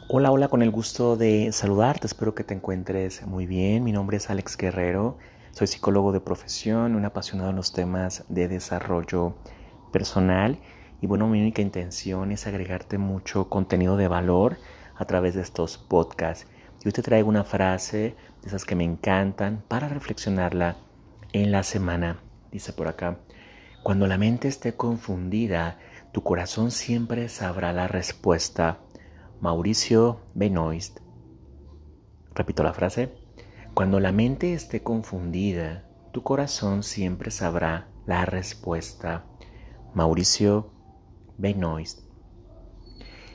Hola, hola, con el gusto de saludarte. Espero que te encuentres muy bien. Mi nombre es Alex Guerrero. Soy psicólogo de profesión, un apasionado en los temas de desarrollo personal. Y bueno, mi única intención es agregarte mucho contenido de valor a través de estos podcasts. Yo te traigo una frase de esas que me encantan para reflexionarla en la semana. Dice por acá, cuando la mente esté confundida, tu corazón siempre sabrá la respuesta Mauricio Benoist. Repito la frase. Cuando la mente esté confundida, tu corazón siempre sabrá la respuesta. Mauricio Benoist.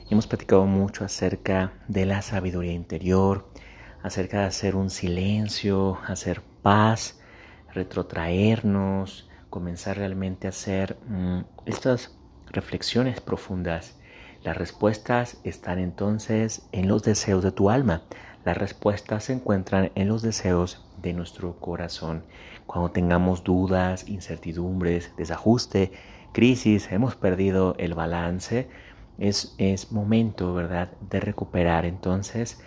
Hemos platicado mucho acerca de la sabiduría interior, acerca de hacer un silencio, hacer paz, retrotraernos, comenzar realmente a hacer mm, estas reflexiones profundas las respuestas están entonces en los deseos de tu alma. Las respuestas se encuentran en los deseos de nuestro corazón. Cuando tengamos dudas, incertidumbres, desajuste, crisis, hemos perdido el balance, es, es momento, ¿verdad?, de recuperar entonces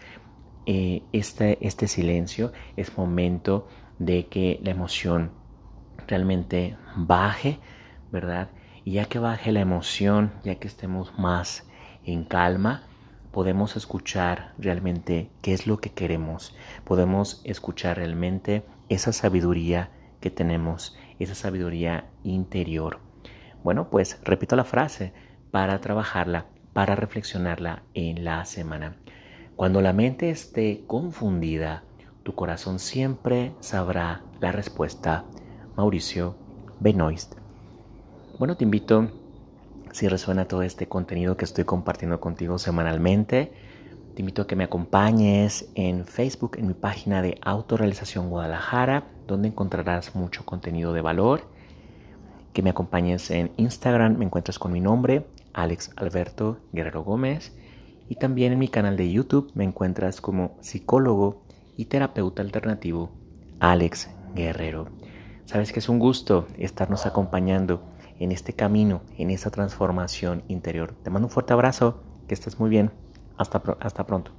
eh, este, este silencio, es momento de que la emoción realmente baje, ¿verdad? Y ya que baje la emoción, ya que estemos más en calma, podemos escuchar realmente qué es lo que queremos. Podemos escuchar realmente esa sabiduría que tenemos, esa sabiduría interior. Bueno, pues repito la frase para trabajarla, para reflexionarla en la semana. Cuando la mente esté confundida, tu corazón siempre sabrá la respuesta. Mauricio Benoist. Bueno, te invito, si resuena todo este contenido que estoy compartiendo contigo semanalmente, te invito a que me acompañes en Facebook, en mi página de Autorealización Guadalajara, donde encontrarás mucho contenido de valor. Que me acompañes en Instagram, me encuentras con mi nombre, Alex Alberto Guerrero Gómez. Y también en mi canal de YouTube me encuentras como psicólogo y terapeuta alternativo, Alex Guerrero. Sabes que es un gusto estarnos acompañando en este camino, en esta transformación interior. Te mando un fuerte abrazo, que estés muy bien. Hasta, hasta pronto.